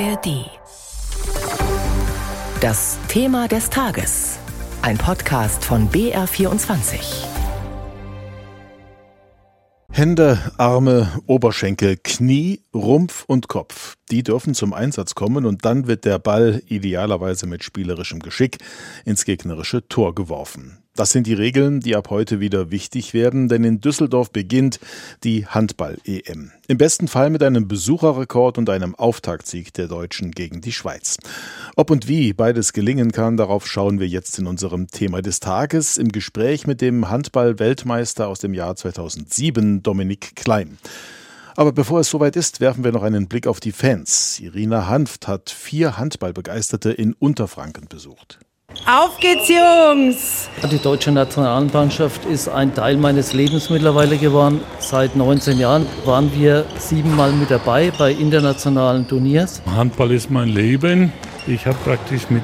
ARD. Das Thema des Tages. Ein Podcast von BR24. Hände, Arme, Oberschenkel, Knie, Rumpf und Kopf. Die dürfen zum Einsatz kommen und dann wird der Ball idealerweise mit spielerischem Geschick ins gegnerische Tor geworfen. Das sind die Regeln, die ab heute wieder wichtig werden, denn in Düsseldorf beginnt die Handball-EM. Im besten Fall mit einem Besucherrekord und einem Auftaktsieg der Deutschen gegen die Schweiz. Ob und wie beides gelingen kann, darauf schauen wir jetzt in unserem Thema des Tages im Gespräch mit dem Handball-Weltmeister aus dem Jahr 2007, Dominik Klein. Aber bevor es soweit ist, werfen wir noch einen Blick auf die Fans. Irina Hanft hat vier Handballbegeisterte in Unterfranken besucht. Auf geht's, Jungs! Die deutsche Nationalmannschaft ist ein Teil meines Lebens mittlerweile geworden. Seit 19 Jahren waren wir siebenmal mit dabei bei internationalen Turniers. Handball ist mein Leben. Ich habe praktisch mit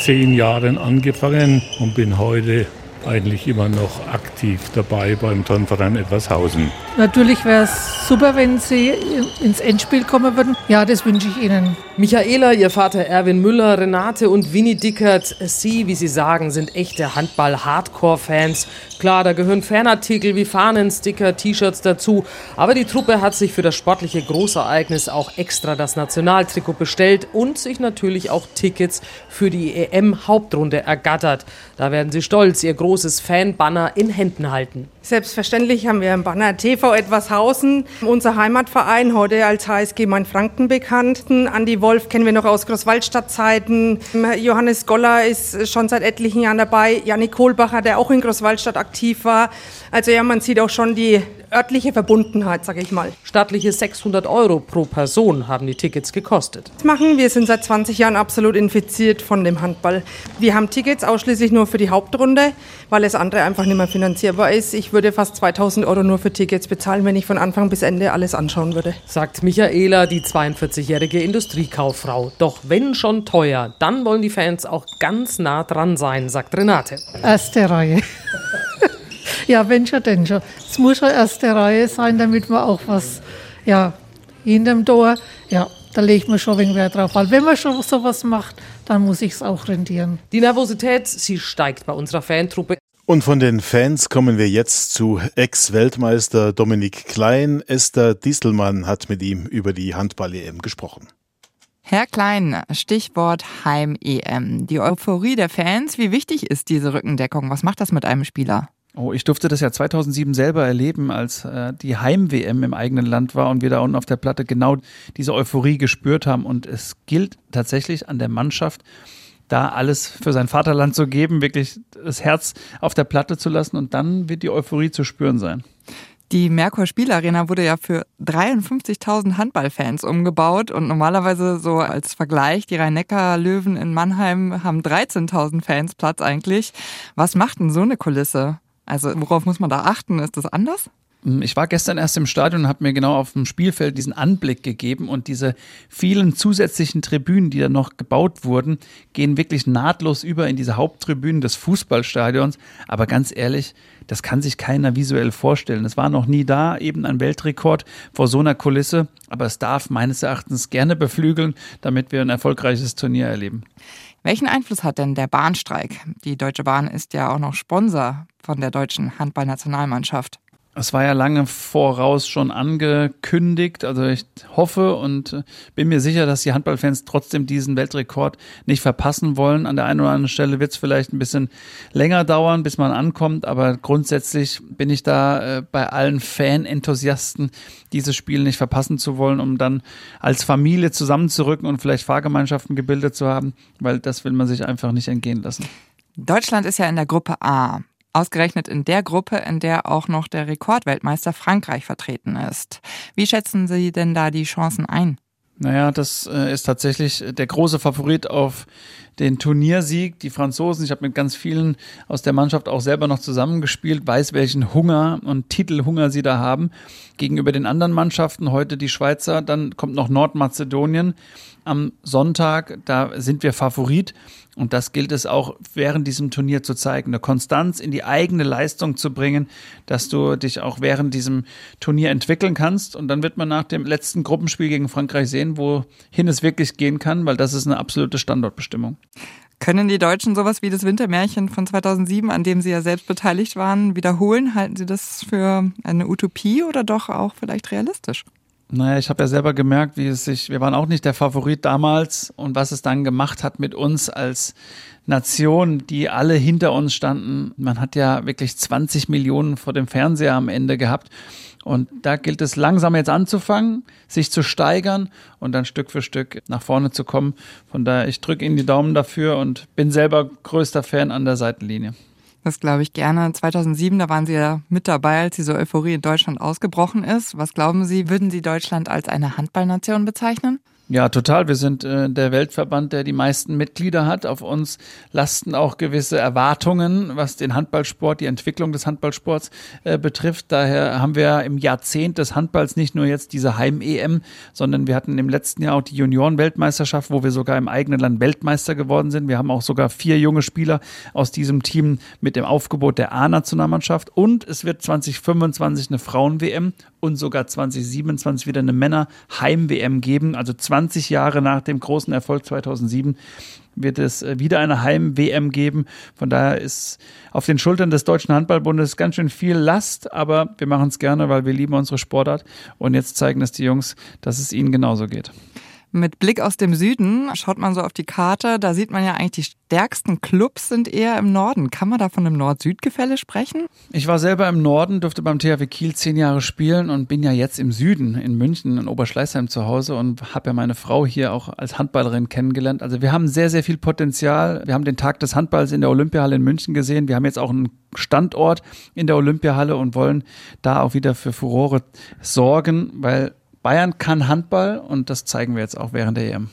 zehn Jahren angefangen und bin heute eigentlich immer noch aktiv dabei beim Turnverein Etwashausen. Natürlich wäre es super, wenn Sie ins Endspiel kommen würden. Ja, das wünsche ich Ihnen. Michaela, ihr Vater Erwin Müller, Renate und Winnie Dickert, Sie, wie Sie sagen, sind echte Handball-Hardcore-Fans. Klar, da gehören Fanartikel wie Fahnen, Sticker, T-Shirts dazu. Aber die Truppe hat sich für das sportliche Großereignis auch extra das Nationaltrikot bestellt und sich natürlich auch Tickets für die EM-Hauptrunde ergattert. Da werden sie stolz ihr großes Fanbanner in Händen halten. Selbstverständlich haben wir ein Banner TV Etwashausen, unser Heimatverein, heute als HSG Mainfranken bekannt. Andi Wolf kennen wir noch aus Großwaldstadt-Zeiten. Johannes Goller ist schon seit etlichen Jahren dabei. Janik Kohlbacher, der auch in Großwaldstadt aktiv war. Also ja, man sieht auch schon die örtliche Verbundenheit, sage ich mal. Stattliche 600 Euro pro Person haben die Tickets gekostet. Das machen wir sind seit 20 Jahren absolut infiziert von dem Handball. Wir haben Tickets ausschließlich nur für die Hauptrunde, weil es andere einfach nicht mehr finanzierbar ist. Ich würde fast 2000 Euro nur für Tickets bezahlen, wenn ich von Anfang bis Ende alles anschauen würde. Sagt Michaela, die 42-jährige Industriekauffrau. Doch wenn schon teuer, dann wollen die Fans auch ganz nah dran sein, sagt Renate. Erste Reihe. ja, wenn schon, denn schon. Es muss schon erste Reihe sein, damit man auch was, ja, hinterm Tor, ja, da legt man schon ein wenig Wert drauf. Weil wenn man schon sowas macht, dann muss ich es auch rentieren. Die Nervosität, sie steigt bei unserer Fantruppe. Und von den Fans kommen wir jetzt zu Ex-Weltmeister Dominik Klein. Esther Distelmann hat mit ihm über die Handball-EM gesprochen. Herr Klein, Stichwort Heim-EM. Die Euphorie der Fans, wie wichtig ist diese Rückendeckung? Was macht das mit einem Spieler? Oh, ich durfte das ja 2007 selber erleben, als äh, die Heim-WM im eigenen Land war und wir da unten auf der Platte genau diese Euphorie gespürt haben. Und es gilt tatsächlich an der Mannschaft, da alles für sein Vaterland zu geben, wirklich das Herz auf der Platte zu lassen und dann wird die Euphorie zu spüren sein. Die Merkur Spielarena wurde ja für 53.000 Handballfans umgebaut und normalerweise so als Vergleich, die Rhein-Neckar-Löwen in Mannheim haben 13.000 Fans Platz eigentlich. Was macht denn so eine Kulisse? Also worauf muss man da achten? Ist das anders? Ich war gestern erst im Stadion und habe mir genau auf dem Spielfeld diesen Anblick gegeben und diese vielen zusätzlichen Tribünen, die da noch gebaut wurden, gehen wirklich nahtlos über in diese Haupttribünen des Fußballstadions. Aber ganz ehrlich, das kann sich keiner visuell vorstellen. Es war noch nie da, eben ein Weltrekord vor so einer Kulisse, aber es darf meines Erachtens gerne beflügeln, damit wir ein erfolgreiches Turnier erleben. Welchen Einfluss hat denn der Bahnstreik? Die Deutsche Bahn ist ja auch noch Sponsor von der deutschen Handballnationalmannschaft. Es war ja lange voraus schon angekündigt. Also ich hoffe und bin mir sicher, dass die Handballfans trotzdem diesen Weltrekord nicht verpassen wollen. An der einen oder anderen Stelle wird es vielleicht ein bisschen länger dauern, bis man ankommt. Aber grundsätzlich bin ich da äh, bei allen Fan-Enthusiasten, dieses Spiel nicht verpassen zu wollen, um dann als Familie zusammenzurücken und vielleicht Fahrgemeinschaften gebildet zu haben, weil das will man sich einfach nicht entgehen lassen. Deutschland ist ja in der Gruppe A. Ausgerechnet in der Gruppe, in der auch noch der Rekordweltmeister Frankreich vertreten ist. Wie schätzen Sie denn da die Chancen ein? Naja, das äh, ist tatsächlich der große Favorit auf den Turniersieg. Die Franzosen, ich habe mit ganz vielen aus der Mannschaft auch selber noch zusammengespielt, weiß, welchen Hunger und Titelhunger sie da haben. Gegenüber den anderen Mannschaften, heute die Schweizer, dann kommt noch Nordmazedonien am Sonntag, da sind wir Favorit. Und das gilt es auch während diesem Turnier zu zeigen, eine Konstanz in die eigene Leistung zu bringen, dass du dich auch während diesem Turnier entwickeln kannst. Und dann wird man nach dem letzten Gruppenspiel gegen Frankreich sehen, wohin es wirklich gehen kann, weil das ist eine absolute Standortbestimmung. Können die Deutschen sowas wie das Wintermärchen von 2007, an dem Sie ja selbst beteiligt waren, wiederholen? Halten Sie das für eine Utopie oder doch auch vielleicht realistisch? Naja, ich habe ja selber gemerkt, wie es sich, wir waren auch nicht der Favorit damals und was es dann gemacht hat mit uns als Nation, die alle hinter uns standen. Man hat ja wirklich 20 Millionen vor dem Fernseher am Ende gehabt. Und da gilt es langsam jetzt anzufangen, sich zu steigern und dann Stück für Stück nach vorne zu kommen. Von daher, ich drücke Ihnen die Daumen dafür und bin selber größter Fan an der Seitenlinie. Das glaube ich gerne. 2007, da waren Sie ja mit dabei, als diese Euphorie in Deutschland ausgebrochen ist. Was glauben Sie, würden Sie Deutschland als eine Handballnation bezeichnen? Ja, total. Wir sind äh, der Weltverband, der die meisten Mitglieder hat. Auf uns lasten auch gewisse Erwartungen, was den Handballsport, die Entwicklung des Handballsports äh, betrifft. Daher haben wir im Jahrzehnt des Handballs nicht nur jetzt diese Heim-EM, sondern wir hatten im letzten Jahr auch die Junioren-Weltmeisterschaft, wo wir sogar im eigenen Land Weltmeister geworden sind. Wir haben auch sogar vier junge Spieler aus diesem Team mit dem Aufgebot der A-Nationalmannschaft. Und es wird 2025 eine Frauen-WM und sogar 2027 wieder eine Männer-Heim-WM geben. Also 20 Jahre nach dem großen Erfolg 2007 wird es äh, wieder eine Heim-WM geben. Von daher ist auf den Schultern des Deutschen Handballbundes ganz schön viel Last, aber wir machen es gerne, weil wir lieben unsere Sportart. Und jetzt zeigen es die Jungs, dass es ihnen genauso geht. Mit Blick aus dem Süden schaut man so auf die Karte, da sieht man ja eigentlich, die stärksten Clubs sind eher im Norden. Kann man da von einem Nord-Süd-Gefälle sprechen? Ich war selber im Norden, durfte beim THW Kiel zehn Jahre spielen und bin ja jetzt im Süden, in München, in Oberschleißheim zu Hause und habe ja meine Frau hier auch als Handballerin kennengelernt. Also wir haben sehr, sehr viel Potenzial. Wir haben den Tag des Handballs in der Olympiahalle in München gesehen. Wir haben jetzt auch einen Standort in der Olympiahalle und wollen da auch wieder für Furore sorgen, weil Bayern kann Handball und das zeigen wir jetzt auch während der EM.